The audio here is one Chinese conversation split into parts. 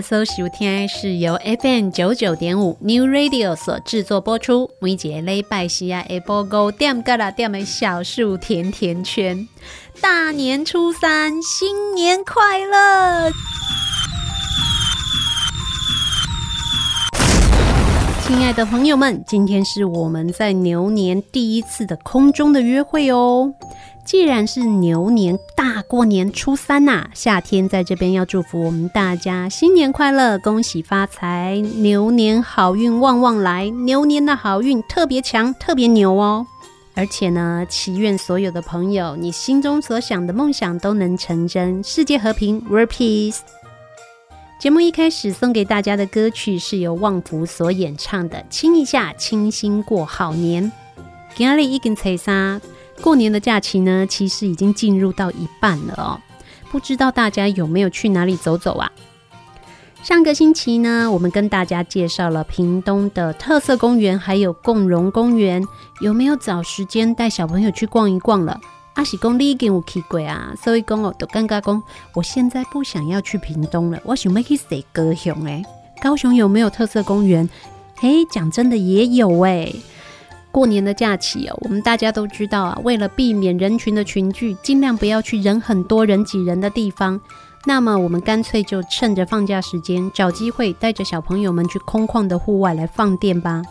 今嘛所收听是由 FM 九九点五 New Radio 所制作播出。每节礼拜四啊，下播五点到六点的小树甜甜圈。大年初三，新年快乐！亲爱的朋友们，今天是我们在牛年第一次的空中的约会哦。既然是牛年大过年初三呐、夏天在这边要祝福我们大家新年快乐，恭喜发财，牛年好运旺旺来，牛年的好运特别强，特别牛哦。而且呢，祈愿所有的朋友，你心中所想的梦想都能成真，世界和平，World Peace。节目一开始送给大家的歌曲是由旺福所演唱的《亲一下，清新过好年》。今日已经初三。过年的假期呢，其实已经进入到一半了哦。不知道大家有没有去哪里走走啊？上个星期呢，我们跟大家介绍了屏东的特色公园，还有共荣公园，有没有找时间带小朋友去逛一逛了？阿喜公你已经有去过啊，所以讲哦，都尴尬讲，我现在不想要去屏东了，我想要去谁高雄哎？高雄有没有特色公园？嘿，讲真的也有哎。过年的假期哦，我们大家都知道啊，为了避免人群的群聚，尽量不要去人很多人挤人的地方。那么，我们干脆就趁着放假时间，找机会带着小朋友们去空旷的户外来放电吧。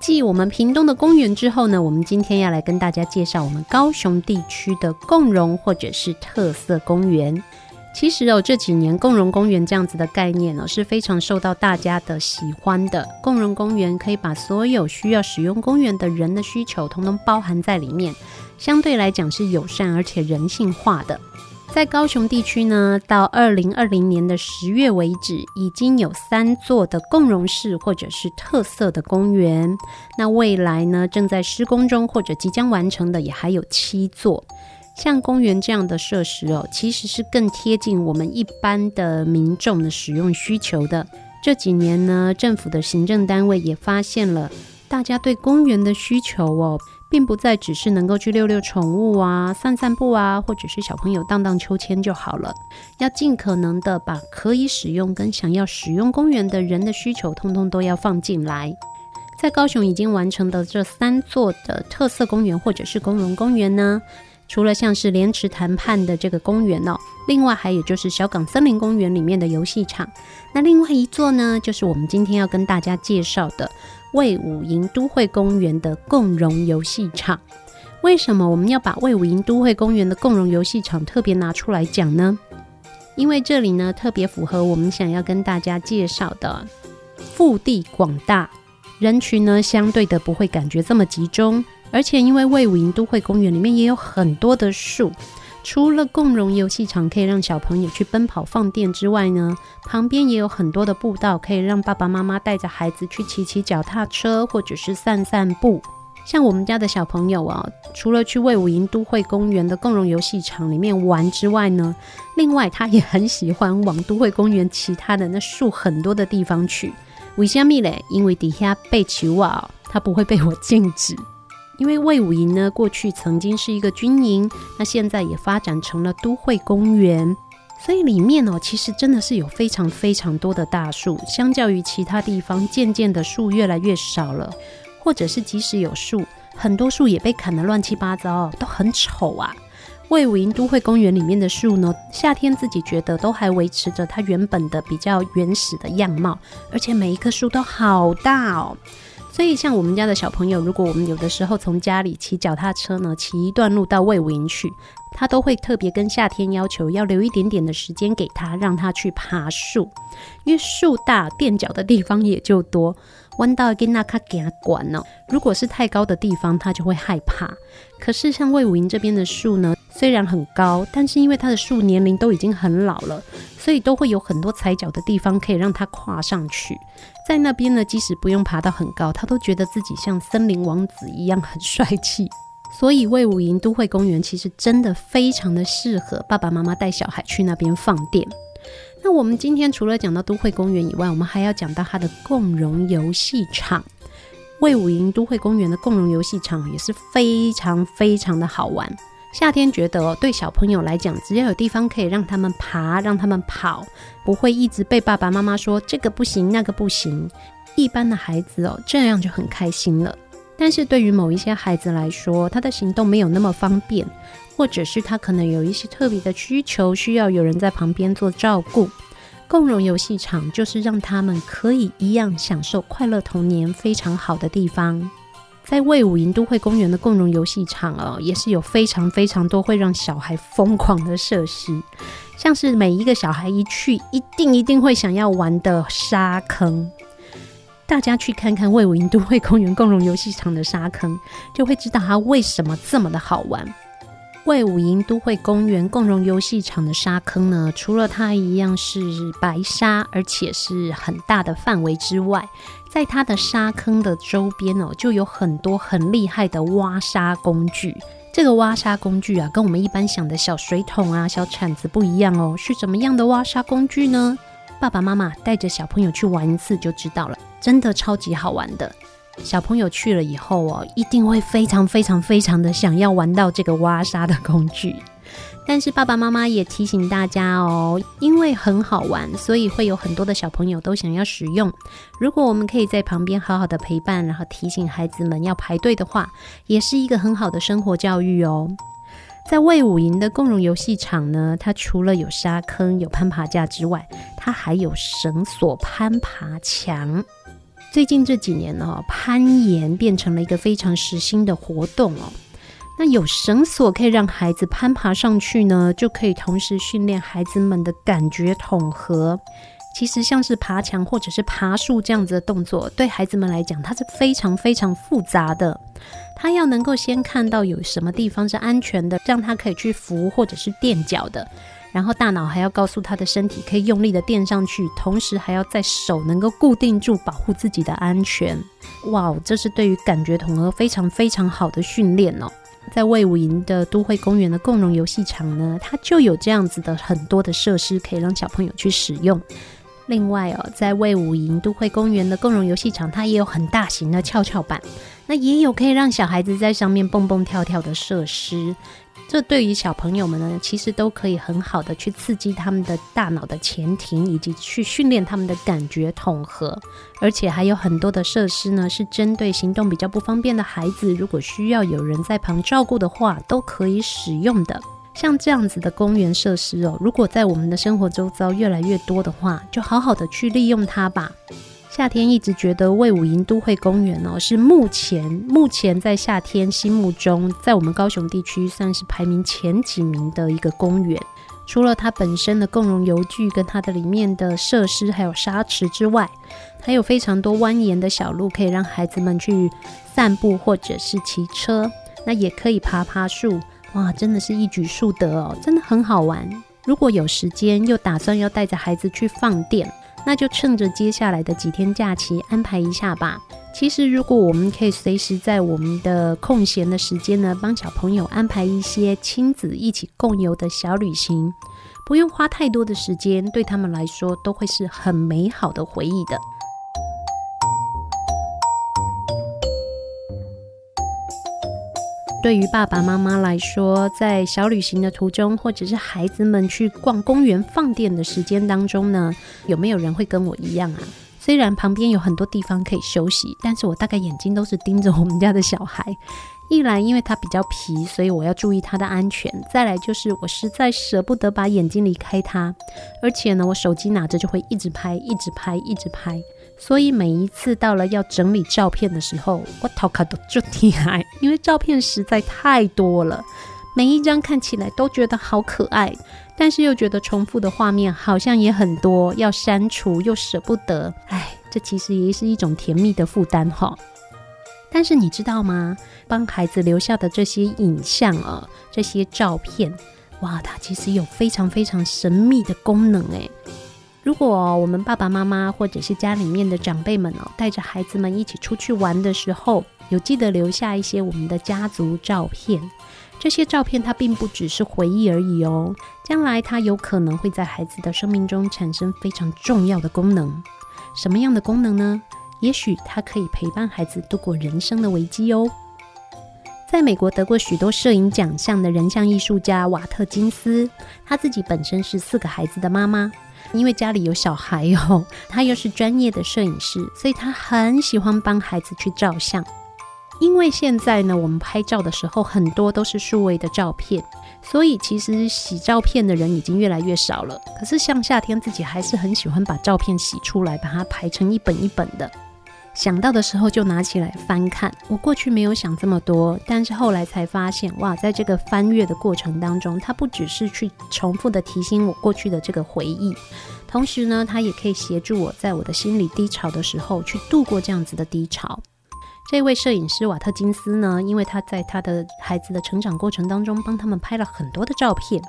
继我们屏东的公园之后呢，我们今天要来跟大家介绍我们高雄地区的共融或者是特色公园。其实哦，这几年共融公园这样子的概念呢，是非常受到大家的喜欢的。共融公园可以把所有需要使用公园的人的需求，统统包含在里面，相对来讲是友善而且人性化的。在高雄地区呢，到二零二零年的十月为止，已经有三座的共融式或者是特色的公园。那未来呢，正在施工中或者即将完成的也还有七座。像公园这样的设施哦，其实是更贴近我们一般的民众的使用需求的。这几年呢，政府的行政单位也发现了大家对公园的需求哦。并不再只是能够去遛遛宠物啊、散散步啊，或者是小朋友荡荡秋千就好了。要尽可能的把可以使用跟想要使用公园的人的需求，通通都要放进来。在高雄已经完成的这三座的特色公园或者是公融公园呢，除了像是莲池潭畔的这个公园哦，另外还有就是小港森林公园里面的游戏场。那另外一座呢，就是我们今天要跟大家介绍的。魏武营都会公园的共融游戏场，为什么我们要把魏武营都会公园的共融游戏场特别拿出来讲呢？因为这里呢，特别符合我们想要跟大家介绍的腹地广大，人群呢相对的不会感觉这么集中，而且因为魏武营都会公园里面也有很多的树。除了共融游戏场可以让小朋友去奔跑放电之外呢，旁边也有很多的步道可以让爸爸妈妈带着孩子去骑骑脚踏车或者是散散步。像我们家的小朋友啊，除了去魏武营都会公园的共融游戏场里面玩之外呢，另外他也很喜欢往都会公园其他的那树很多的地方去。为什么嘞？因为底下被球啊，他不会被我禁止。因为魏武营呢，过去曾经是一个军营，那现在也发展成了都会公园，所以里面哦，其实真的是有非常非常多的大树，相较于其他地方，渐渐的树越来越少了，或者是即使有树，很多树也被砍得乱七八糟，都很丑啊。魏武营都会公园里面的树呢，夏天自己觉得都还维持着它原本的比较原始的样貌，而且每一棵树都好大哦。所以，像我们家的小朋友，如果我们有的时候从家里骑脚踏车呢，骑一段路到魏武营去，他都会特别跟夏天要求要留一点点的时间给他，让他去爬树，因为树大垫脚的地方也就多。弯道跟那卡给他管哦，如果是太高的地方，他就会害怕。可是像魏武营这边的树呢，虽然很高，但是因为它的树年龄都已经很老了，所以都会有很多踩脚的地方可以让他跨上去。在那边呢，即使不用爬到很高，他都觉得自己像森林王子一样很帅气。所以魏武营都会公园其实真的非常的适合爸爸妈妈带小孩去那边放电。那我们今天除了讲到都会公园以外，我们还要讲到它的共融游戏场。魏武营都会公园的共融游戏场也是非常非常的好玩。夏天觉得，对小朋友来讲，只要有地方可以让他们爬、让他们跑，不会一直被爸爸妈妈说这个不行、那个不行。一般的孩子哦，这样就很开心了。但是对于某一些孩子来说，他的行动没有那么方便。或者是他可能有一些特别的需求，需要有人在旁边做照顾。共融游戏场就是让他们可以一样享受快乐童年非常好的地方。在魏武营都会公园的共融游戏场哦，也是有非常非常多会让小孩疯狂的设施，像是每一个小孩一去，一定一定会想要玩的沙坑。大家去看看魏武营都会公园共融游戏场的沙坑，就会知道它为什么这么的好玩。魏武营都会公园共融游戏场的沙坑呢，除了它一样是白沙，而且是很大的范围之外，在它的沙坑的周边哦，就有很多很厉害的挖沙工具。这个挖沙工具啊，跟我们一般想的小水桶啊、小铲子不一样哦，是怎么样的挖沙工具呢？爸爸妈妈带着小朋友去玩一次就知道了，真的超级好玩的。小朋友去了以后哦，一定会非常非常非常的想要玩到这个挖沙的工具。但是爸爸妈妈也提醒大家哦，因为很好玩，所以会有很多的小朋友都想要使用。如果我们可以在旁边好好的陪伴，然后提醒孩子们要排队的话，也是一个很好的生活教育哦。在魏武营的共融游戏场呢，它除了有沙坑、有攀爬架之外，它还有绳索攀爬墙。最近这几年哦，攀岩变成了一个非常时兴的活动哦。那有绳索可以让孩子攀爬上去呢，就可以同时训练孩子们的感觉统合。其实像是爬墙或者是爬树这样子的动作，对孩子们来讲，它是非常非常复杂的。他要能够先看到有什么地方是安全的，让他可以去扶或者是垫脚的。然后大脑还要告诉他的身体可以用力的垫上去，同时还要在手能够固定住，保护自己的安全。哇，这是对于感觉统合非常非常好的训练哦。在魏武营的都会公园的共融游戏场呢，它就有这样子的很多的设施可以让小朋友去使用。另外哦，在魏武营都会公园的共融游戏场，它也有很大型的跷跷板，那也有可以让小孩子在上面蹦蹦跳跳的设施。这对于小朋友们呢，其实都可以很好的去刺激他们的大脑的前庭，以及去训练他们的感觉统合。而且还有很多的设施呢，是针对行动比较不方便的孩子，如果需要有人在旁照顾的话，都可以使用的。像这样子的公园设施哦，如果在我们的生活周遭越来越多的话，就好好的去利用它吧。夏天一直觉得魏武营都会公园哦，是目前目前在夏天心目中，在我们高雄地区算是排名前几名的一个公园。除了它本身的共融游具跟它的里面的设施，还有沙池之外，还有非常多蜿蜒的小路，可以让孩子们去散步或者是骑车。那也可以爬爬树，哇，真的是一举数得哦，真的很好玩。如果有时间，又打算要带着孩子去放电。那就趁着接下来的几天假期安排一下吧。其实，如果我们可以随时在我们的空闲的时间呢，帮小朋友安排一些亲子一起共游的小旅行，不用花太多的时间，对他们来说都会是很美好的回忆的。对于爸爸妈妈来说，在小旅行的途中，或者是孩子们去逛公园放电的时间当中呢，有没有人会跟我一样啊？虽然旁边有很多地方可以休息，但是我大概眼睛都是盯着我们家的小孩。一来因为他比较皮，所以我要注意他的安全；再来就是我实在舍不得把眼睛离开他，而且呢，我手机拿着就会一直拍，一直拍，一直拍。所以每一次到了要整理照片的时候，我头壳都就厉害，因为照片实在太多了，每一张看起来都觉得好可爱，但是又觉得重复的画面好像也很多，要删除又舍不得，哎，这其实也是一种甜蜜的负担哈。但是你知道吗？帮孩子留下的这些影像啊，这些照片，哇，它其实有非常非常神秘的功能诶。如果我们爸爸妈妈或者是家里面的长辈们哦，带着孩子们一起出去玩的时候，有记得留下一些我们的家族照片。这些照片它并不只是回忆而已哦，将来它有可能会在孩子的生命中产生非常重要的功能。什么样的功能呢？也许它可以陪伴孩子度过人生的危机哦。在美国得过许多摄影奖项的人像艺术家瓦特金斯，她自己本身是四个孩子的妈妈。因为家里有小孩哦，他又是专业的摄影师，所以他很喜欢帮孩子去照相。因为现在呢，我们拍照的时候很多都是数位的照片，所以其实洗照片的人已经越来越少了。可是像夏天自己还是很喜欢把照片洗出来，把它排成一本一本的。想到的时候就拿起来翻看。我过去没有想这么多，但是后来才发现，哇，在这个翻阅的过程当中，它不只是去重复的提醒我过去的这个回忆，同时呢，它也可以协助我在我的心里低潮的时候去度过这样子的低潮。这位摄影师瓦特金斯呢，因为他在他的孩子的成长过程当中帮他们拍了很多的照片，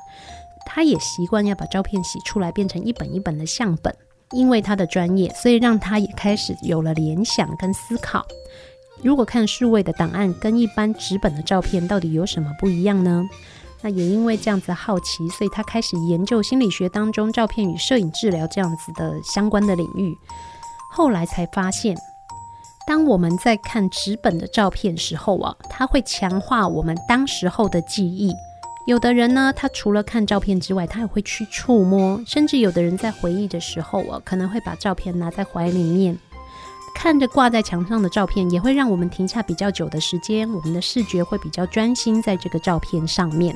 他也习惯要把照片洗出来变成一本一本的相本。因为他的专业，所以让他也开始有了联想跟思考。如果看数位的档案跟一般纸本的照片到底有什么不一样呢？那也因为这样子好奇，所以他开始研究心理学当中照片与摄影治疗这样子的相关的领域。后来才发现，当我们在看纸本的照片时候啊，它会强化我们当时候的记忆。有的人呢，他除了看照片之外，他也会去触摸，甚至有的人在回忆的时候啊，可能会把照片拿在怀里面，看着挂在墙上的照片，也会让我们停下比较久的时间，我们的视觉会比较专心在这个照片上面。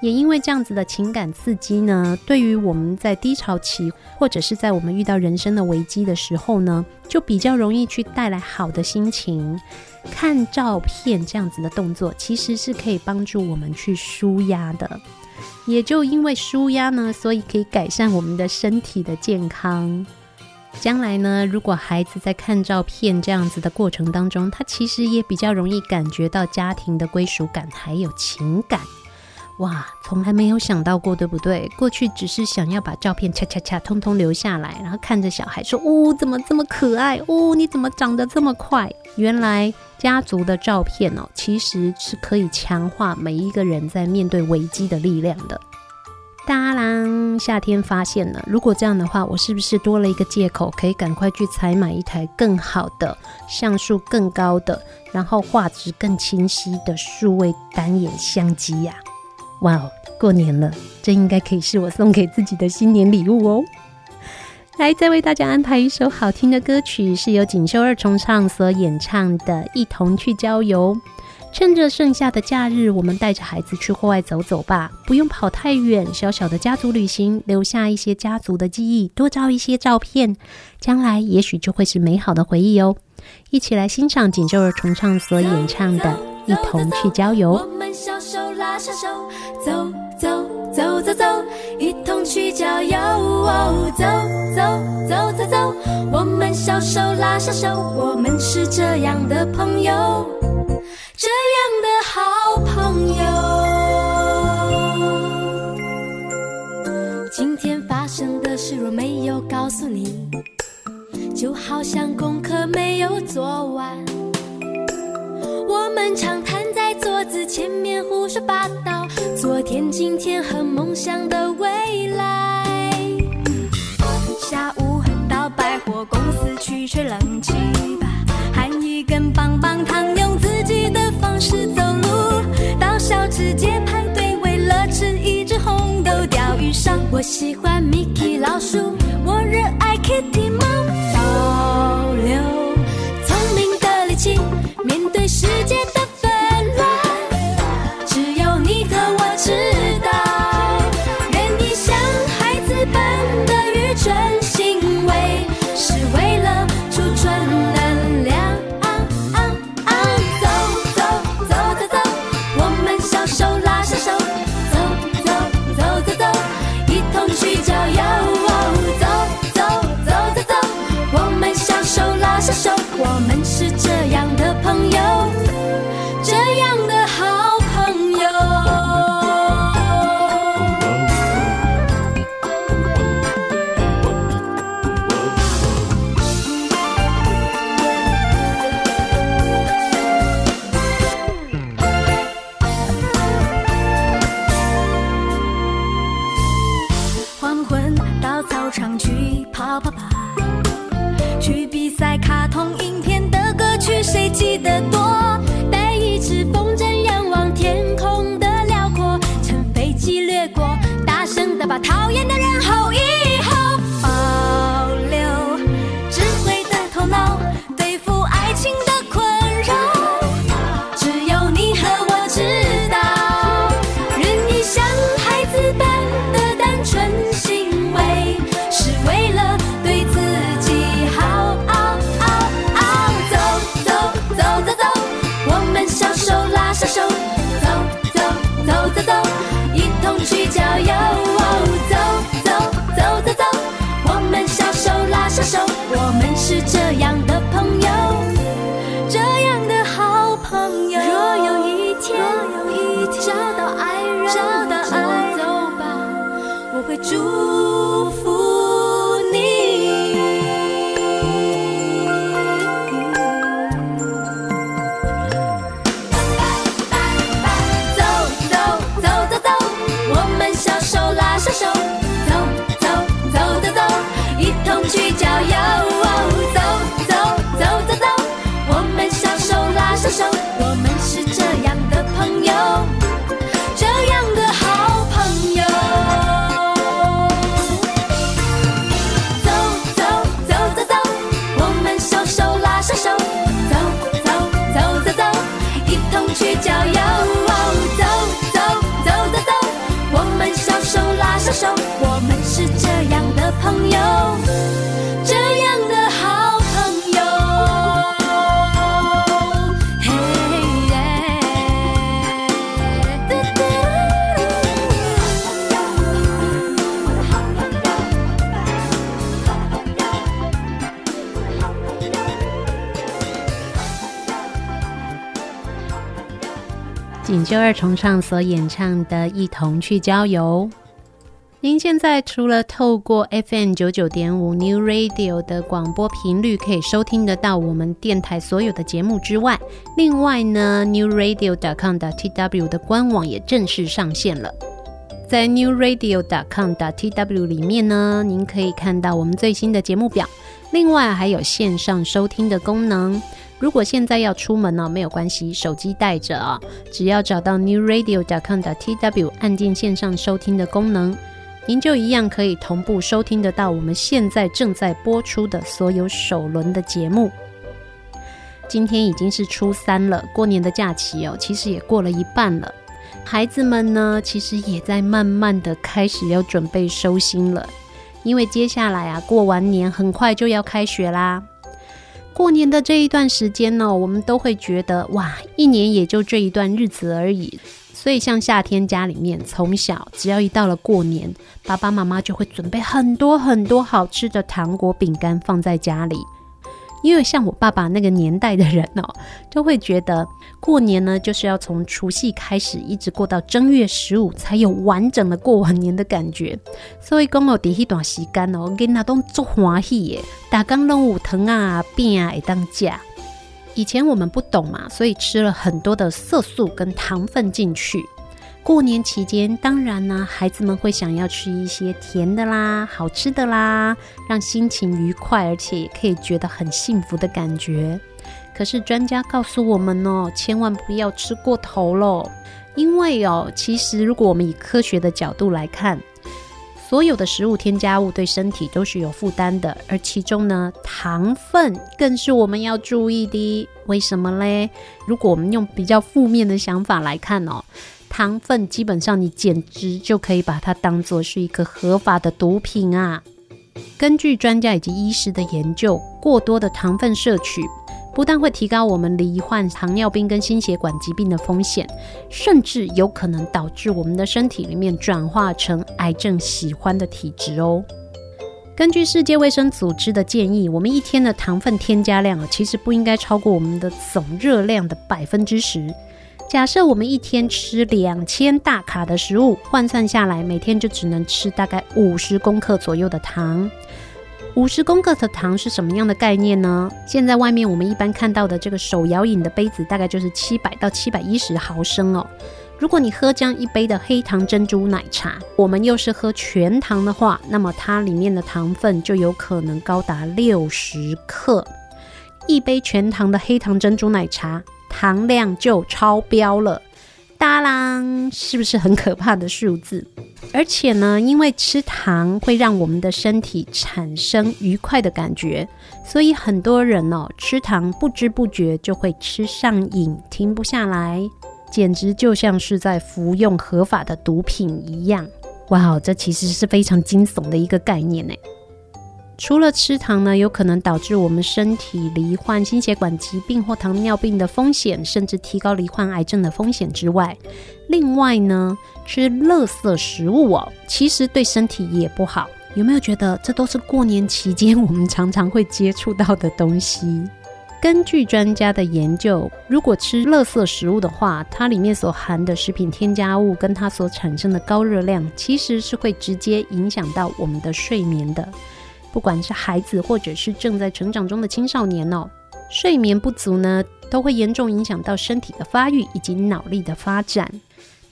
也因为这样子的情感刺激呢，对于我们在低潮期，或者是在我们遇到人生的危机的时候呢，就比较容易去带来好的心情。看照片这样子的动作，其实是可以帮助我们去舒压的。也就因为舒压呢，所以可以改善我们的身体的健康。将来呢，如果孩子在看照片这样子的过程当中，他其实也比较容易感觉到家庭的归属感还有情感。哇，从来没有想到过，对不对？过去只是想要把照片恰恰恰通通留下来，然后看着小孩说：“哦，怎么这么可爱？哦，你怎么长得这么快？”原来家族的照片哦，其实是可以强化每一个人在面对危机的力量的。大郎夏天发现了，如果这样的话，我是不是多了一个借口，可以赶快去采买一台更好的、像素更高的，然后画质更清晰的数位单眼相机呀？哇哦，过年了，这应该可以是我送给自己的新年礼物哦！来，再为大家安排一首好听的歌曲，是由锦绣二重唱所演唱的《一同去郊游》。趁着剩下的假日，我们带着孩子去户外走走吧，不用跑太远。小小的家族旅行，留下一些家族的记忆，多照一些照片，将来也许就会是美好的回忆哦。一起来欣赏锦绣儿重唱所演唱的《一同去郊游》。我们小手拉小手，走走走走走，一同去郊游。走走走走走，我们小手拉小手，我们是这样的朋友。这样的好朋友，今天发生的事若没有告诉你，就好像功课没有做完。我们常瘫在桌子前面胡说八道，昨天、今天和梦想的未来。下午到百货公司去吹冷气吧，含一根棒棒糖，用自己的。方式走路到小吃街排队，为了吃一只红豆鲷鱼烧。我喜欢 Mickey 老鼠，我热爱 Kitty 猫。保留聪明的力气，面对世界在卡通影片的歌曲，谁记得多？锦绣二重唱所演唱的《一同去郊游》。您现在除了透过 FM 九九点五 New Radio 的广播频率可以收听得到我们电台所有的节目之外，另外呢，New Radio dot com dot tw 的官网也正式上线了。在 New Radio dot com dot tw 里面呢，您可以看到我们最新的节目表，另外还有线上收听的功能。如果现在要出门呢，没有关系，手机带着啊，只要找到 new radio dot com 的 tw 按键线上收听的功能。您就一样可以同步收听得到我们现在正在播出的所有首轮的节目。今天已经是初三了，过年的假期哦，其实也过了一半了。孩子们呢，其实也在慢慢的开始要准备收心了，因为接下来啊，过完年很快就要开学啦。过年的这一段时间呢，我们都会觉得哇，一年也就这一段日子而已。所以，像夏天家里面，从小只要一到了过年，爸爸妈妈就会准备很多很多好吃的糖果、饼干放在家里。因为像我爸爸那个年代的人哦，就会觉得过年呢，就是要从除夕开始，一直过到正月十五，才有完整的过完年的感觉。所以讲哦，第一段时间哦，囡仔都足欢喜耶，大家拢有糖啊、饼啊会当吃。以前我们不懂嘛，所以吃了很多的色素跟糖分进去。过年期间，当然呢，孩子们会想要吃一些甜的啦、好吃的啦，让心情愉快，而且也可以觉得很幸福的感觉。可是专家告诉我们哦，千万不要吃过头喽，因为哦，其实如果我们以科学的角度来看，所有的食物添加物对身体都是有负担的，而其中呢，糖分更是我们要注意的。为什么嘞？如果我们用比较负面的想法来看哦，糖分基本上你简直就可以把它当做是一个合法的毒品啊。根据专家以及医师的研究，过多的糖分摄取，不但会提高我们罹患糖尿病跟心血管疾病的风险，甚至有可能导致我们的身体里面转化成癌症喜欢的体质哦。根据世界卫生组织的建议，我们一天的糖分添加量啊其实不应该超过我们的总热量的百分之十。假设我们一天吃两千大卡的食物，换算下来，每天就只能吃大概五十公克左右的糖。五十公克的糖是什么样的概念呢？现在外面我们一般看到的这个手摇饮的杯子，大概就是七百到七百一十毫升哦。如果你喝这样一杯的黑糖珍珠奶茶，我们又是喝全糖的话，那么它里面的糖分就有可能高达六十克。一杯全糖的黑糖珍珠奶茶，糖量就超标了。当然，是不是很可怕的数字？而且呢，因为吃糖会让我们的身体产生愉快的感觉，所以很多人哦，吃糖不知不觉就会吃上瘾，停不下来，简直就像是在服用合法的毒品一样。哇，这其实是非常惊悚的一个概念呢。除了吃糖呢，有可能导致我们身体罹患心血管疾病或糖尿病的风险，甚至提高罹患癌症的风险之外，另外呢，吃垃圾食物哦，其实对身体也不好。有没有觉得这都是过年期间我们常常会接触到的东西？根据专家的研究，如果吃垃圾食物的话，它里面所含的食品添加物跟它所产生的高热量，其实是会直接影响到我们的睡眠的。不管是孩子或者是正在成长中的青少年哦，睡眠不足呢，都会严重影响到身体的发育以及脑力的发展。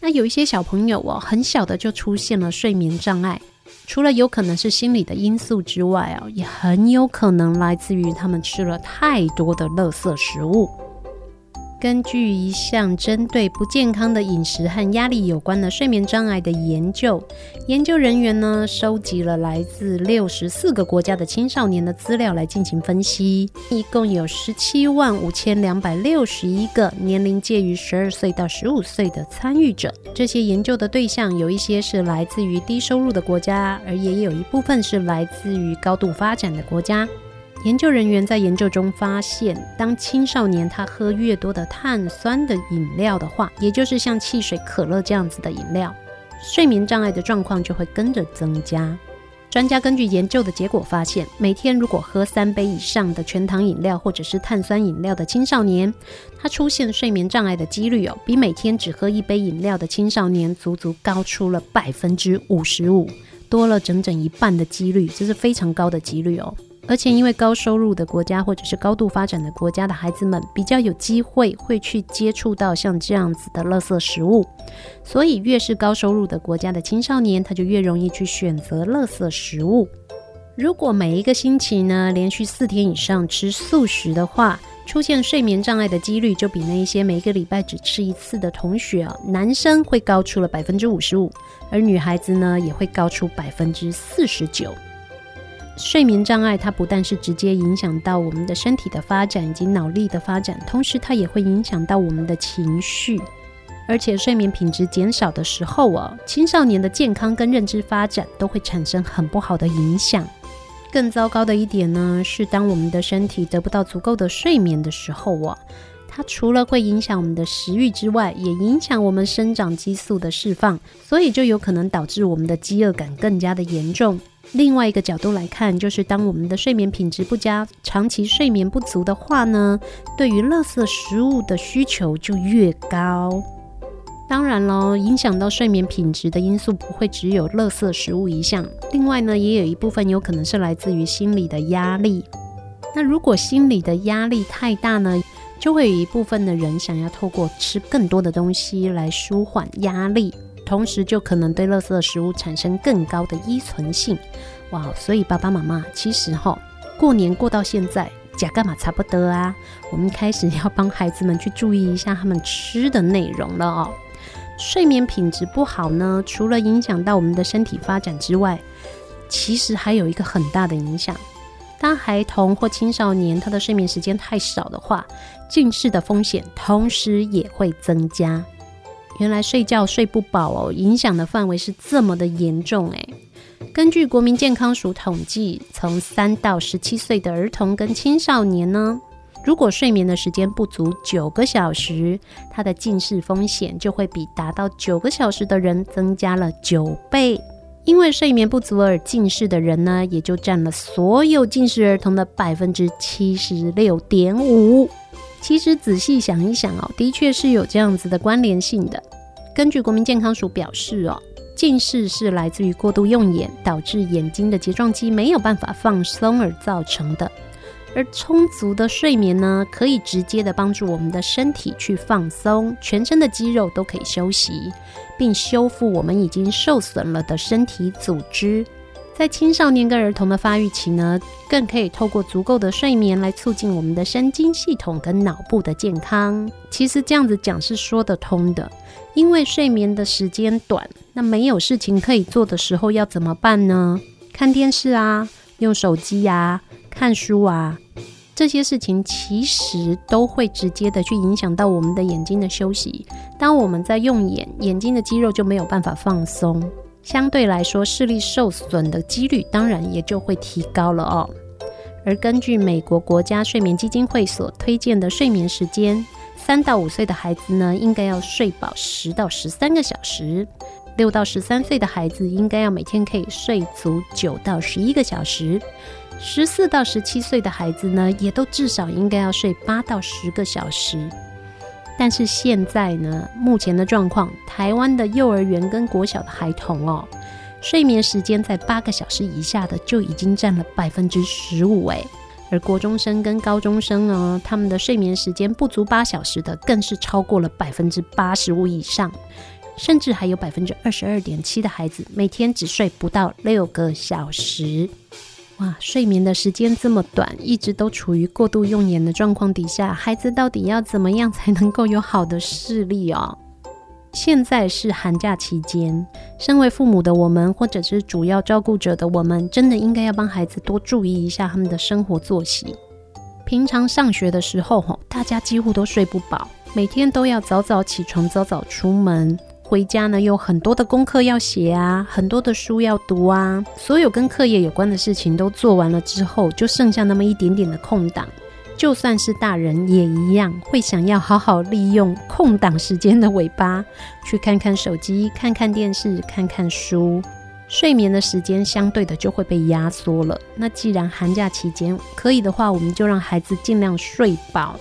那有一些小朋友哦，很小的就出现了睡眠障碍，除了有可能是心理的因素之外哦，也很有可能来自于他们吃了太多的垃圾食物。根据一项针对不健康的饮食和压力有关的睡眠障碍的研究，研究人员呢，收集了来自六十四个国家的青少年的资料来进行分析，一共有十七万五千两百六十一个年龄介于十二岁到十五岁的参与者。这些研究的对象有一些是来自于低收入的国家，而也有一部分是来自于高度发展的国家。研究人员在研究中发现，当青少年他喝越多的碳酸的饮料的话，也就是像汽水、可乐这样子的饮料，睡眠障碍的状况就会跟着增加。专家根据研究的结果发现，每天如果喝三杯以上的全糖饮料或者是碳酸饮料的青少年，他出现睡眠障碍的几率哦，比每天只喝一杯饮料的青少年足足高出了百分之五十五，多了整整一半的几率，这是非常高的几率哦。而且，因为高收入的国家或者是高度发展的国家的孩子们比较有机会会去接触到像这样子的垃圾食物，所以越是高收入的国家的青少年，他就越容易去选择垃圾食物。如果每一个星期呢，连续四天以上吃素食的话，出现睡眠障碍的几率就比那一些每个礼拜只吃一次的同学啊，男生会高出了百分之五十五，而女孩子呢也会高出百分之四十九。睡眠障碍，它不但是直接影响到我们的身体的发展以及脑力的发展，同时它也会影响到我们的情绪。而且睡眠品质减少的时候啊，青少年的健康跟认知发展都会产生很不好的影响。更糟糕的一点呢，是当我们的身体得不到足够的睡眠的时候啊，它除了会影响我们的食欲之外，也影响我们生长激素的释放，所以就有可能导致我们的饥饿感更加的严重。另外一个角度来看，就是当我们的睡眠品质不佳、长期睡眠不足的话呢，对于垃圾食物的需求就越高。当然喽，影响到睡眠品质的因素不会只有垃圾食物一项，另外呢，也有一部分有可能是来自于心理的压力。那如果心理的压力太大呢，就会有一部分的人想要透过吃更多的东西来舒缓压力。同时，就可能对垃圾食物产生更高的依存性，哇！所以爸爸妈妈其实哈，过年过到现在，假干嘛差不多啊？我们开始要帮孩子们去注意一下他们吃的内容了哦。睡眠品质不好呢，除了影响到我们的身体发展之外，其实还有一个很大的影响。当孩童或青少年他的睡眠时间太少的话，近视的风险同时也会增加。原来睡觉睡不饱哦，影响的范围是这么的严重诶。根据国民健康署统计，从三到十七岁的儿童跟青少年呢，如果睡眠的时间不足九个小时，他的近视风险就会比达到九个小时的人增加了九倍。因为睡眠不足而近视的人呢，也就占了所有近视儿童的百分之七十六点五。其实仔细想一想哦，的确是有这样子的关联性的。根据国民健康署表示哦，近视是来自于过度用眼，导致眼睛的睫状肌没有办法放松而造成的。而充足的睡眠呢，可以直接的帮助我们的身体去放松，全身的肌肉都可以休息，并修复我们已经受损了的身体组织。在青少年跟儿童的发育期呢，更可以透过足够的睡眠来促进我们的神经系统跟脑部的健康。其实这样子讲是说得通的，因为睡眠的时间短，那没有事情可以做的时候要怎么办呢？看电视啊，用手机啊，看书啊，这些事情其实都会直接的去影响到我们的眼睛的休息。当我们在用眼，眼睛的肌肉就没有办法放松。相对来说，视力受损的几率当然也就会提高了哦。而根据美国国家睡眠基金会所推荐的睡眠时间，三到五岁的孩子呢，应该要睡饱十到十三个小时；六到十三岁的孩子应该要每天可以睡足九到十一个小时；十四到十七岁的孩子呢，也都至少应该要睡八到十个小时。但是现在呢，目前的状况，台湾的幼儿园跟国小的孩童哦，睡眠时间在八个小时以下的就已经占了百分之十五诶，而国中生跟高中生呢，他们的睡眠时间不足八小时的，更是超过了百分之八十五以上，甚至还有百分之二十二点七的孩子每天只睡不到六个小时。哇，睡眠的时间这么短，一直都处于过度用眼的状况底下，孩子到底要怎么样才能够有好的视力哦？现在是寒假期间，身为父母的我们，或者是主要照顾者的我们，真的应该要帮孩子多注意一下他们的生活作息。平常上学的时候，大家几乎都睡不饱，每天都要早早起床，早早出门。回家呢，有很多的功课要写啊，很多的书要读啊，所有跟课业有关的事情都做完了之后，就剩下那么一点点的空档。就算是大人也一样，会想要好好利用空档时间的尾巴，去看看手机、看看电视、看看书。睡眠的时间相对的就会被压缩了。那既然寒假期间可以的话，我们就让孩子尽量睡饱。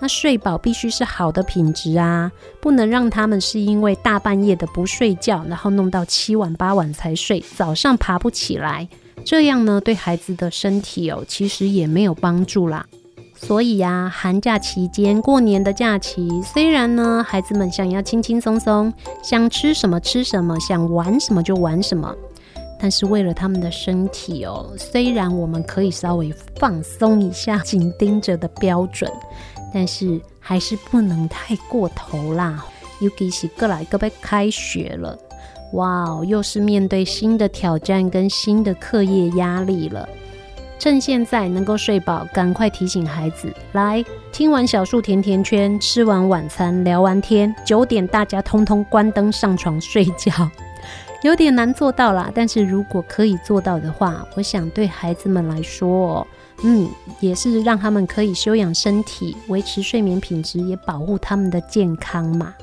那睡饱必须是好的品质啊，不能让他们是因为大半夜的不睡觉，然后弄到七晚八晚才睡，早上爬不起来。这样呢，对孩子的身体哦，其实也没有帮助啦。所以呀，寒假期间、过年的假期，虽然呢，孩子们想要轻轻松松，想吃什么吃什么，想玩什么就玩什么，但是为了他们的身体哦，虽然我们可以稍微放松一下紧盯着的标准。但是还是不能太过头啦，尤其是过来个被开学了，哇哦，又是面对新的挑战跟新的课业压力了。趁现在能够睡饱，赶快提醒孩子来听完小树甜甜圈，吃完晚餐，聊完天，九点大家通通关灯上床睡觉。有点难做到啦，但是如果可以做到的话，我想对孩子们来说。嗯，也是让他们可以休养身体，维持睡眠品质，也保护他们的健康嘛。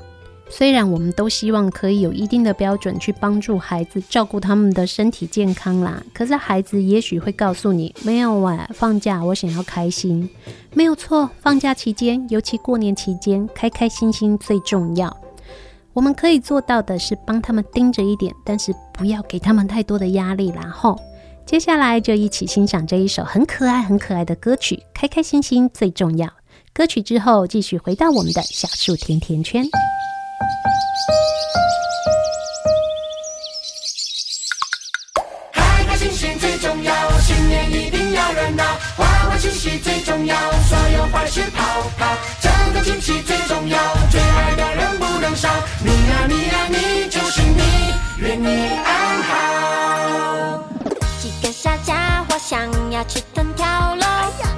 虽然我们都希望可以有一定的标准去帮助孩子照顾他们的身体健康啦，可是孩子也许会告诉你，没有啊，放假我想要开心，没有错，放假期间，尤其过年期间，开开心心最重要。我们可以做到的是帮他们盯着一点，但是不要给他们太多的压力啦，吼。接下来就一起欣赏这一首很可爱、很可爱的歌曲，开开心心最重要。歌曲之后，继续回到我们的小树甜甜圈。开开心心最重要，新年一定要热闹，欢欢喜喜最重要，所有坏事跑跑，整个亲戚最重要，最爱的人不能少，你呀你呀你就是你，愿你安好。想要吃顿跳楼，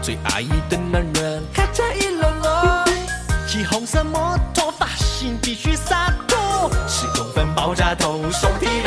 最爱的男人。开车一楼楼，骑红色摩托，发型必须洒脱，吃公分爆炸头，手提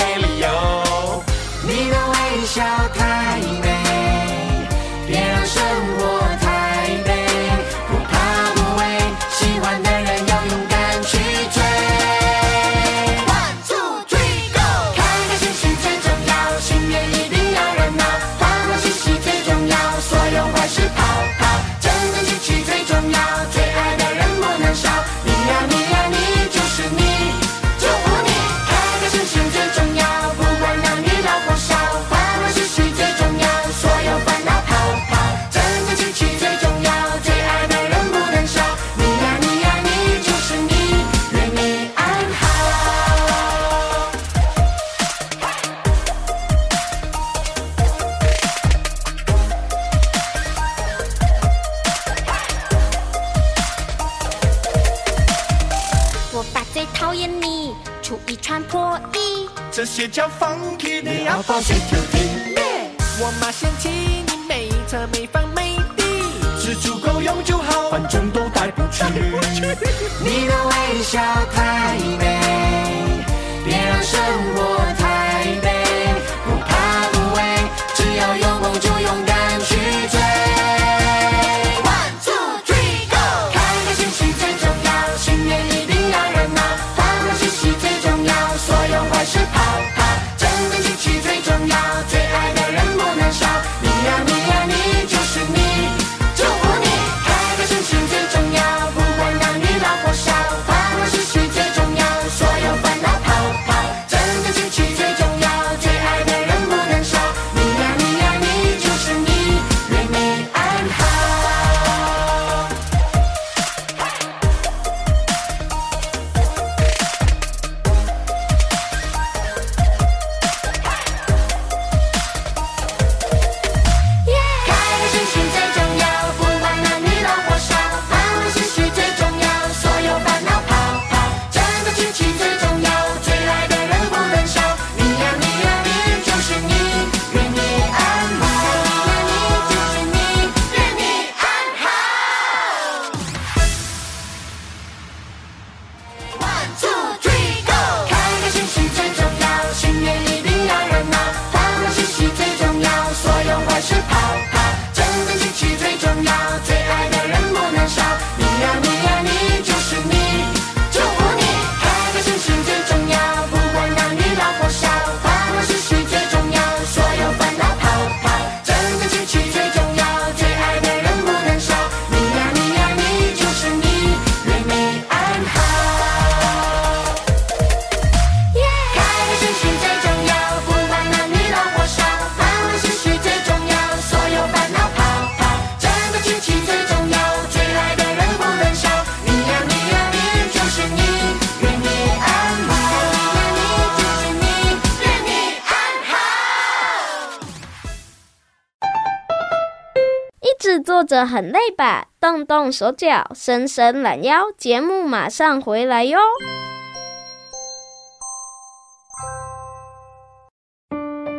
很累吧？动动手脚，伸伸懒腰，节目马上回来哟！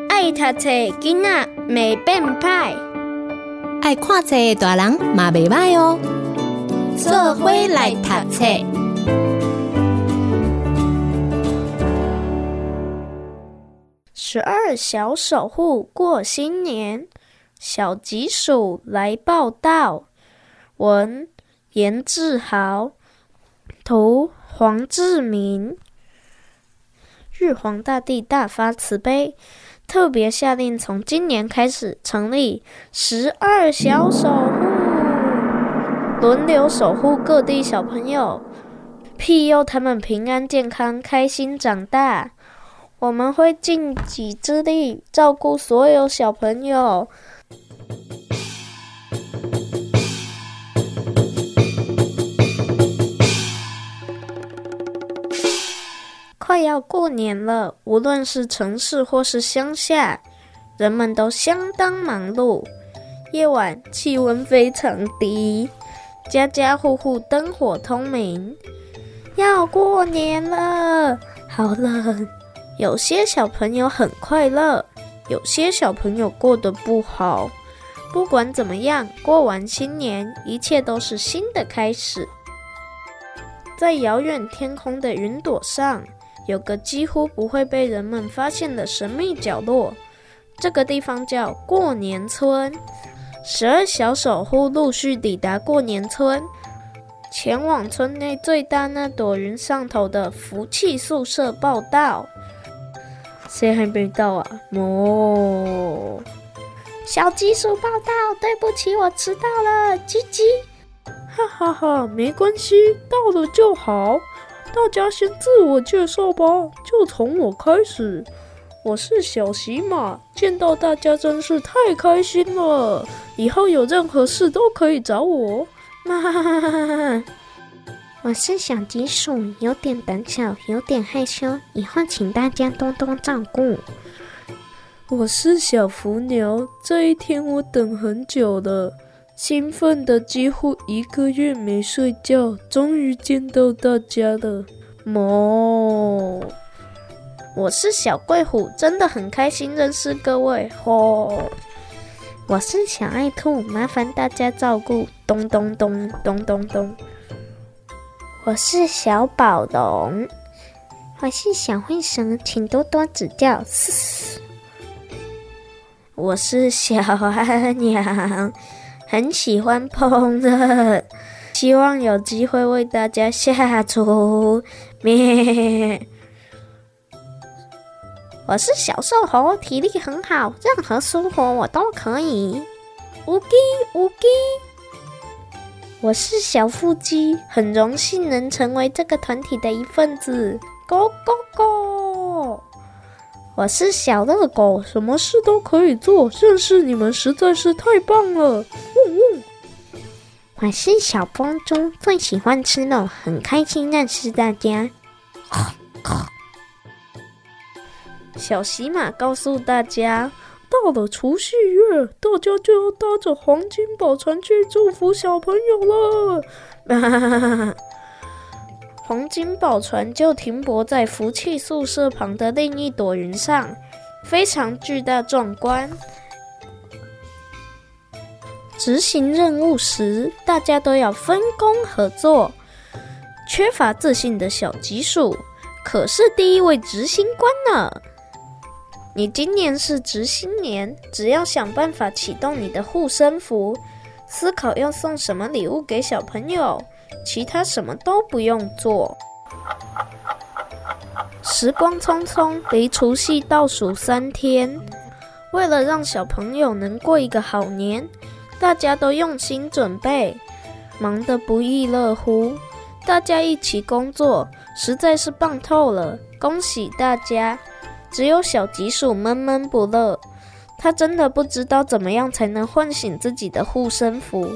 爱读册囡仔没变歹，爱看册大人嘛袂歹哦。做伙来读册。十二小守护过新年，小吉鼠来报道。文：严志豪，图：黄志明。玉皇大帝大发慈悲，特别下令从今年开始成立十二小守护，轮流守护各地小朋友，庇佑他们平安健康、开心长大。我们会尽己之力照顾所有小朋友。快要过年了，无论是城市或是乡下，人们都相当忙碌。夜晚气温非常低，家家户户灯火通明。要过年了，好冷。有些小朋友很快乐，有些小朋友过得不好。不管怎么样，过完新年，一切都是新的开始。在遥远天空的云朵上，有个几乎不会被人们发现的神秘角落。这个地方叫过年村。十二小守护陆续抵达过年村，前往村内最大那朵云上头的福气宿舍报道。谁还没到啊？哦，小鸡鼠报道，对不起，我迟到了，叽叽。哈哈哈，没关系，到了就好。大家先自我介绍吧，就从我开始。我是小喜马，见到大家真是太开心了。以后有任何事都可以找我。哈哈哈哈哈。我是小吉鼠，有点胆小，有点害羞，以后请大家多多照顾。我是小福牛，这一天我等很久了，兴奋的几乎一个月没睡觉，终于见到大家了。哞！我是小贵虎，真的很开心认识各位。吼！我是小爱兔，麻烦大家照顾。咚咚咚咚咚咚。我是小宝龙，我是小灰熊，请多多指教。我是小阿娘，很喜欢烹饪，希望有机会为大家下厨。咩？我是小瘦猴，体力很好，任何生活我都可以。乌鸡，乌鸡。我是小腹肌，很荣幸能成为这个团体的一份子。Go go go！我是小乐狗，什么事都可以做。认识你们实在是太棒了。嗡嗡。我是小风中，最喜欢吃肉，很开心认识大家。小喜马告诉大家。到了除夕夜，大家就要搭着黄金宝船去祝福小朋友了。黄金宝船就停泊在福气宿舍旁的另一朵云上，非常巨大壮观。执行任务时，大家都要分工合作。缺乏自信的小吉鼠可是第一位执行官呢。你今年是执行年，只要想办法启动你的护身符，思考要送什么礼物给小朋友，其他什么都不用做。时光匆匆，离除夕倒数三天，为了让小朋友能过一个好年，大家都用心准备，忙得不亦乐乎。大家一起工作，实在是棒透了，恭喜大家！只有小吉鼠闷闷不乐，他真的不知道怎么样才能唤醒自己的护身符。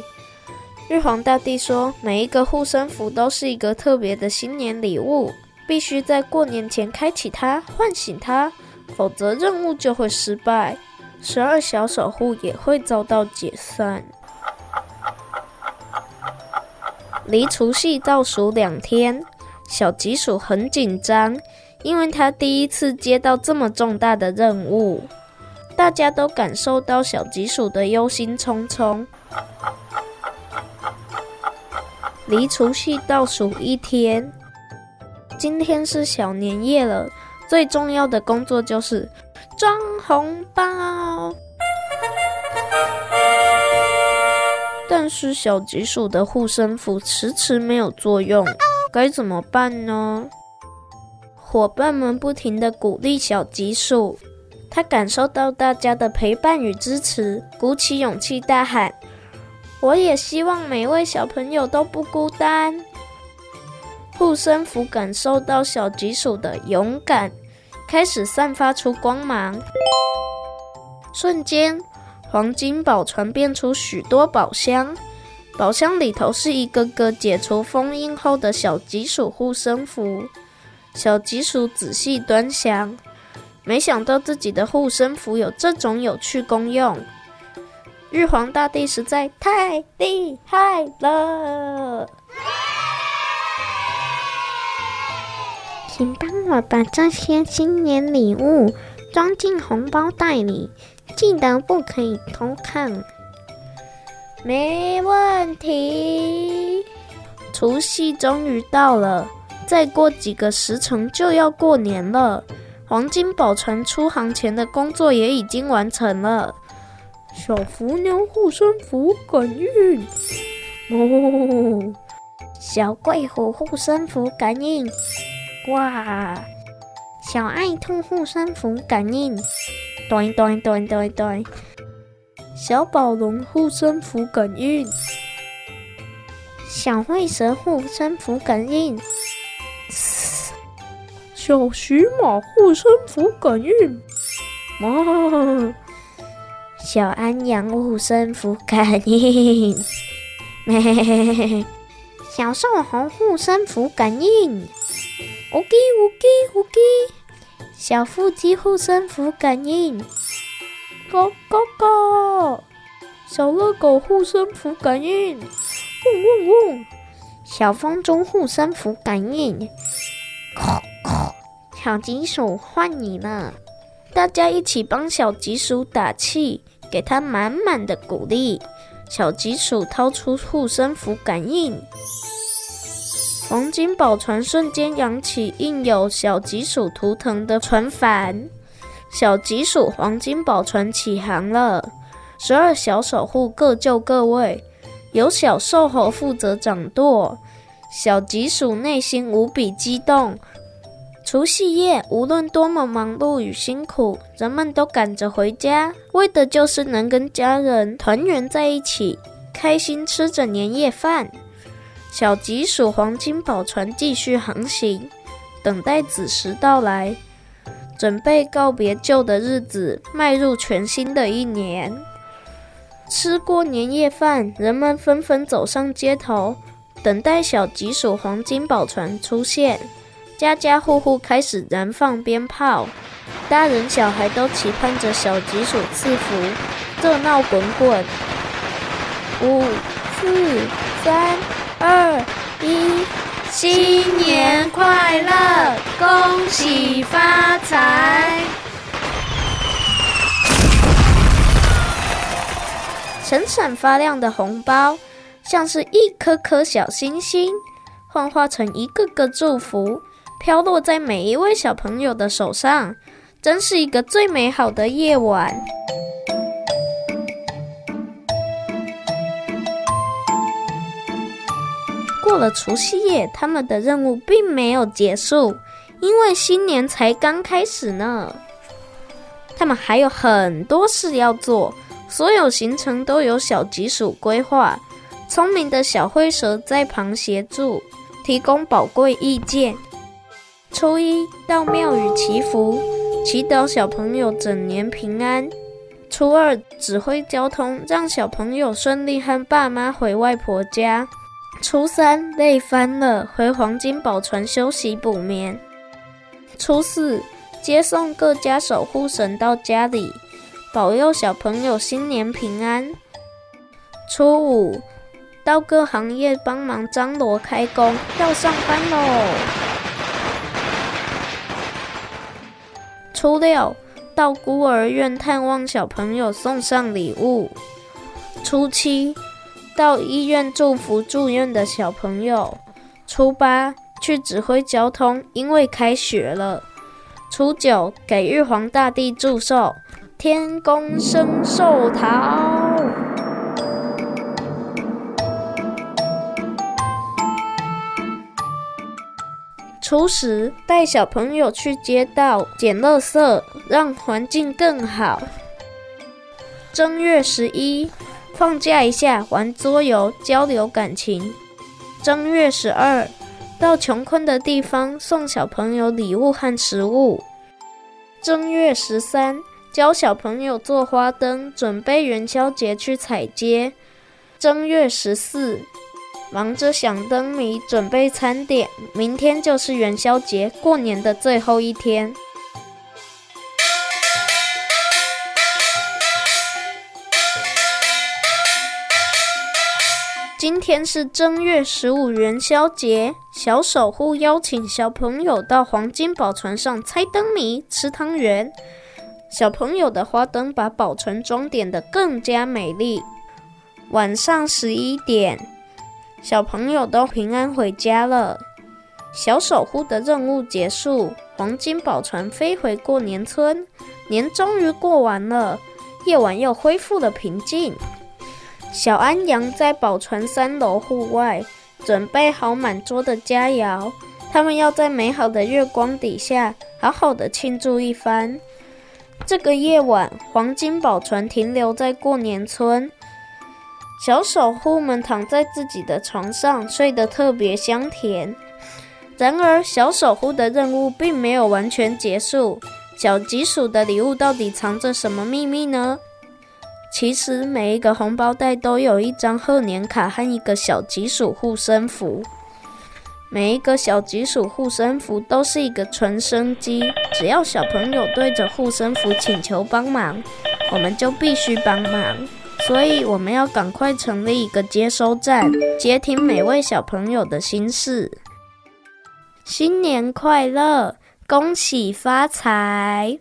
玉皇大帝说，每一个护身符都是一个特别的新年礼物，必须在过年前开启它，唤醒它，否则任务就会失败，十二小守护也会遭到解散。离除夕倒数两天，小吉鼠很紧张，因为他第一次接到这么重大的任务。大家都感受到小吉鼠的忧心忡忡。离除夕倒数一天，今天是小年夜了，最重要的工作就是装红包。但是小吉鼠的护身符迟迟没有作用，该怎么办呢？伙伴们不停的鼓励小吉鼠，他感受到大家的陪伴与支持，鼓起勇气大喊：“我也希望每位小朋友都不孤单。”护身符感受到小吉鼠的勇敢，开始散发出光芒，瞬间。黄金宝船变出许多宝箱，宝箱里头是一个个解除封印后的小吉鼠护身符。小吉鼠仔细端详，没想到自己的护身符有这种有趣功用。玉皇大帝实在太厉害了！请帮我把这些新年礼物装进红包袋里。记得不可以偷看。没问题。除夕终于到了，再过几个时辰就要过年了。黄金宝船出航前的工作也已经完成了。小福娘护身符感应，哦，小贵虎护身符感应，哇，小爱兔护身符感应。对对对对对，小宝龙护身符感应，小灰蛇护身符感应，小徐马护身符感应，哇，小安阳护身符感应，嘿嘿嘿嘿，小兽猴护身符感应，乌鸡乌鸡乌鸡。小腹肌护身符感应，Go go go！！小乐狗护身符感应，嗡嗡嗡！小风中护身符感应，小吉鼠换你了，大家一起帮小吉鼠打气，给他满满的鼓励。小吉鼠掏出护身符感应。黄金宝船瞬间扬起印有小吉鼠图腾的船帆，小吉鼠黄金宝船起航了。十二小守护各就各位，由小兽猴负责掌舵。小吉鼠内心无比激动。除夕夜，无论多么忙碌与辛苦，人们都赶着回家，为的就是能跟家人团圆在一起，开心吃着年夜饭。小吉鼠黄金宝船继续航行，等待子时到来，准备告别旧的日子，迈入全新的一年。吃过年夜饭，人们纷纷走上街头，等待小吉鼠黄金宝船出现。家家户户开始燃放鞭炮，大人小孩都期盼着小吉鼠赐福，热闹滚滚。五、四、三。二一，新年快乐，恭喜发财！闪闪发亮的红包，像是一颗颗小星星，幻化成一个个祝福，飘落在每一位小朋友的手上，真是一个最美好的夜晚。过了除夕夜，他们的任务并没有结束，因为新年才刚开始呢。他们还有很多事要做，所有行程都由小吉鼠规划。聪明的小灰蛇在旁协助，提供宝贵意见。初一到庙宇祈福，祈祷小朋友整年平安。初二指挥交通，让小朋友顺利和爸妈回外婆家。初三累翻了，回黄金宝船休息补眠。初四接送各家守护神到家里，保佑小朋友新年平安。初五到各行业帮忙张罗开工，要上班喽。初六，到孤儿院探望小朋友，送上礼物。初七，到医院祝福住院的小朋友。初八，去指挥交通，因为开学了。初九，给玉皇大帝祝寿，天公生寿桃。初十，带小朋友去街道捡垃圾，让环境更好。正月十一，放假一下，玩桌游，交流感情。正月十二，到穷困的地方送小朋友礼物和食物。正月十三，教小朋友做花灯，准备元宵节去踩街。正月十四。忙着想灯谜，准备餐点。明天就是元宵节，过年的最后一天。今天是正月十五元宵节，小守护邀请小朋友到黄金宝船上猜灯谜、吃汤圆。小朋友的花灯把宝船装点得更加美丽。晚上十一点。小朋友都平安回家了，小守护的任务结束，黄金宝船飞回过年村，年终于过完了，夜晚又恢复了平静。小安阳在宝船三楼户外准备好满桌的佳肴，他们要在美好的月光底下好好的庆祝一番。这个夜晚，黄金宝船停留在过年村。小守护们躺在自己的床上，睡得特别香甜。然而，小守护的任务并没有完全结束。小吉鼠的礼物到底藏着什么秘密呢？其实，每一个红包袋都有一张贺年卡和一个小吉鼠护身符。每一个小吉鼠护身符都是一个传声机，只要小朋友对着护身符请求帮忙，我们就必须帮忙。所以我们要赶快成立一个接收站，接听每位小朋友的心事。新年快乐，恭喜发财！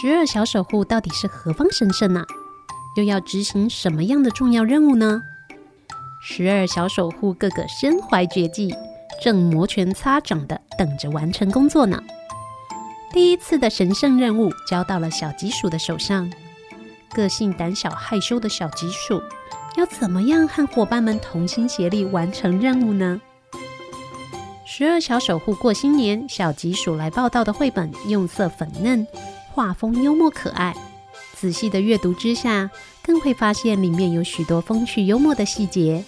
十二小守护到底是何方神圣呢？又要执行什么样的重要任务呢？十二小守护个个身怀绝技，正摩拳擦掌的等着完成工作呢。第一次的神圣任务交到了小吉鼠的手上。个性胆小害羞的小吉鼠，要怎么样和伙伴们同心协力完成任务呢？十二小守护过新年，小吉鼠来报道的绘本用色粉嫩，画风幽默可爱。仔细的阅读之下，更会发现里面有许多风趣幽默的细节，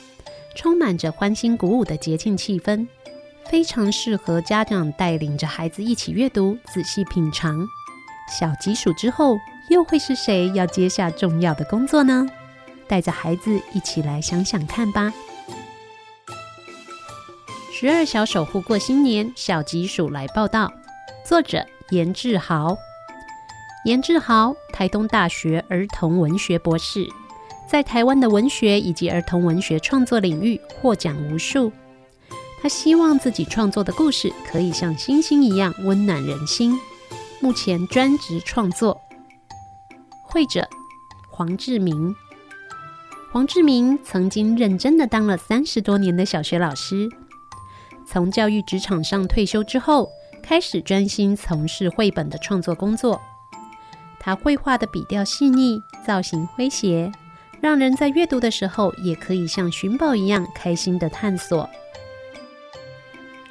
充满着欢欣鼓舞的节庆气氛，非常适合家长带领着孩子一起阅读，仔细品尝。小吉鼠之后，又会是谁要接下重要的工作呢？带着孩子一起来想想看吧。十二小守护过新年，小吉鼠来报道。作者：严志豪。严志豪，台东大学儿童文学博士，在台湾的文学以及儿童文学创作领域获奖无数。他希望自己创作的故事可以像星星一样温暖人心。目前专职创作。绘者黄志明，黄志明曾经认真的当了三十多年的小学老师，从教育职场上退休之后，开始专心从事绘本的创作工作。他绘画的笔调细腻，造型诙谐，让人在阅读的时候也可以像寻宝一样开心的探索。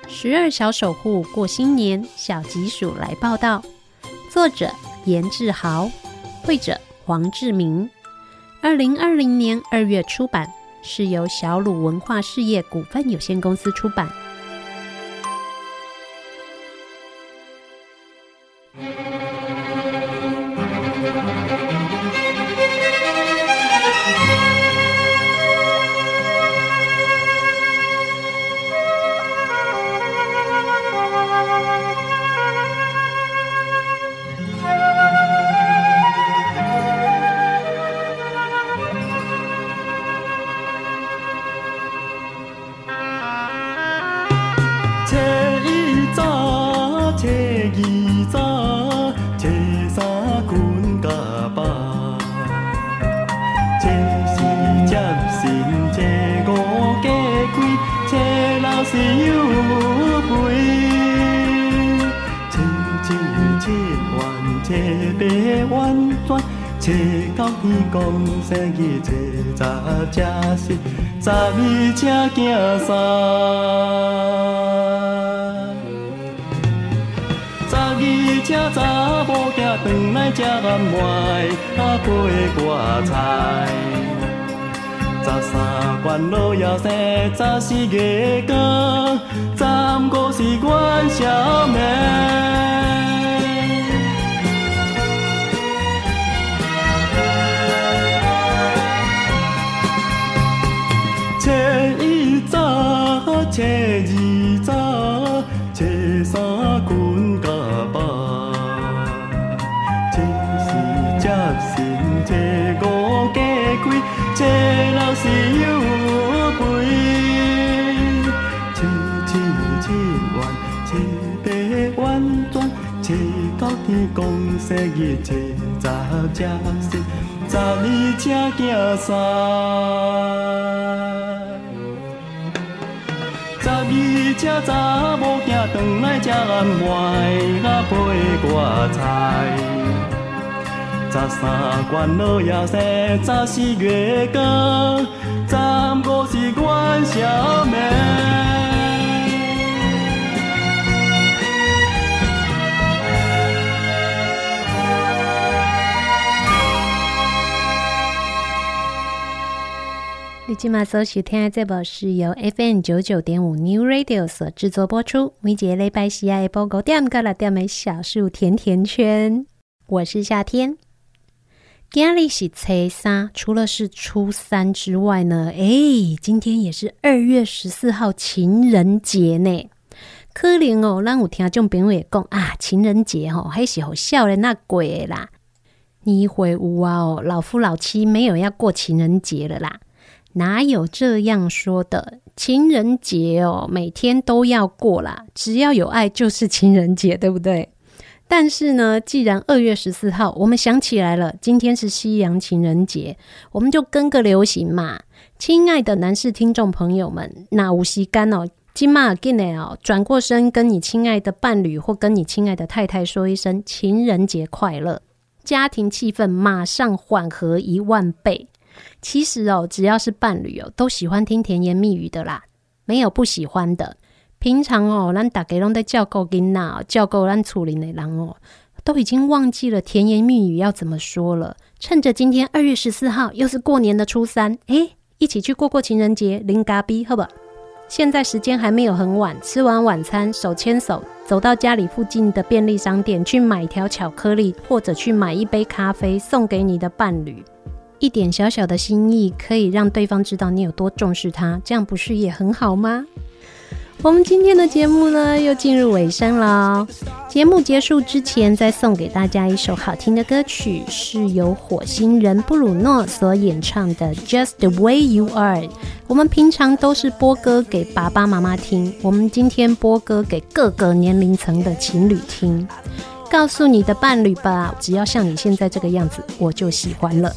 十二小守护过新年，小吉鼠来报道。作者：严志豪，绘者：黄志明。二零二零年二月出版，是由小鲁文化事业股份有限公司出版。生，十四月光，十五是元宵暝。初一早，初二早，初三滚甲饱，初四接神，初五加开。初六是九天公生日，初十正是十二正行三，十二正查某囝转来吃暗糜，啊陪我菜。十三关老爷生，十四月光，十五是元宵暝。你今麦所收听的这部是由 FM 九九点五 New Radio 所制作播出，每节礼拜四下午五点到六点的小树甜甜圈，我是夏天。今日是初三，除了是初三之外呢，诶，今天也是二月十四号情人节呢。可能哦，咱有听众朋友也讲啊，情人节吼、哦，还是好笑的那鬼啦。你回屋啊哦，老夫老妻没有要过情人节了啦，哪有这样说的？情人节哦，每天都要过啦，只要有爱就是情人节，对不对？但是呢，既然二月十四号，我们想起来了，今天是西洋情人节，我们就跟个流行嘛。亲爱的男士听众朋友们，那无锡干哦，今马给你哦，转过身跟你亲爱的伴侣或跟你亲爱的太太说一声情人节快乐，家庭气氛马上缓和一万倍。其实哦，只要是伴侣哦，都喜欢听甜言蜜语的啦，没有不喜欢的。平常哦，咱大家拢在照顾囡仔，照顾咱厝里的人哦，都已经忘记了甜言蜜语要怎么说了。趁着今天二月十四号，又是过年的初三，诶，一起去过过情人节，零咖逼，好不好？现在时间还没有很晚，吃完晚餐，手牵手走到家里附近的便利商店去买条巧克力，或者去买一杯咖啡，送给你的伴侣。一点小小的心意，可以让对方知道你有多重视他，这样不是也很好吗？我们今天的节目呢，又进入尾声了。节目结束之前，再送给大家一首好听的歌曲，是由火星人布鲁诺所演唱的《Just the Way You Are》。我们平常都是播歌给爸爸妈妈听，我们今天播歌给各个年龄层的情侣听。告诉你的伴侣吧，只要像你现在这个样子，我就喜欢了。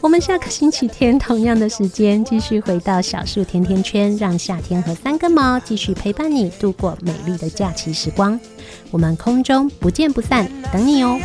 我们下个星期天同样的时间继续回到小树甜甜圈，让夏天和三根毛继续陪伴你度过美丽的假期时光。我们空中不见不散，等你哦。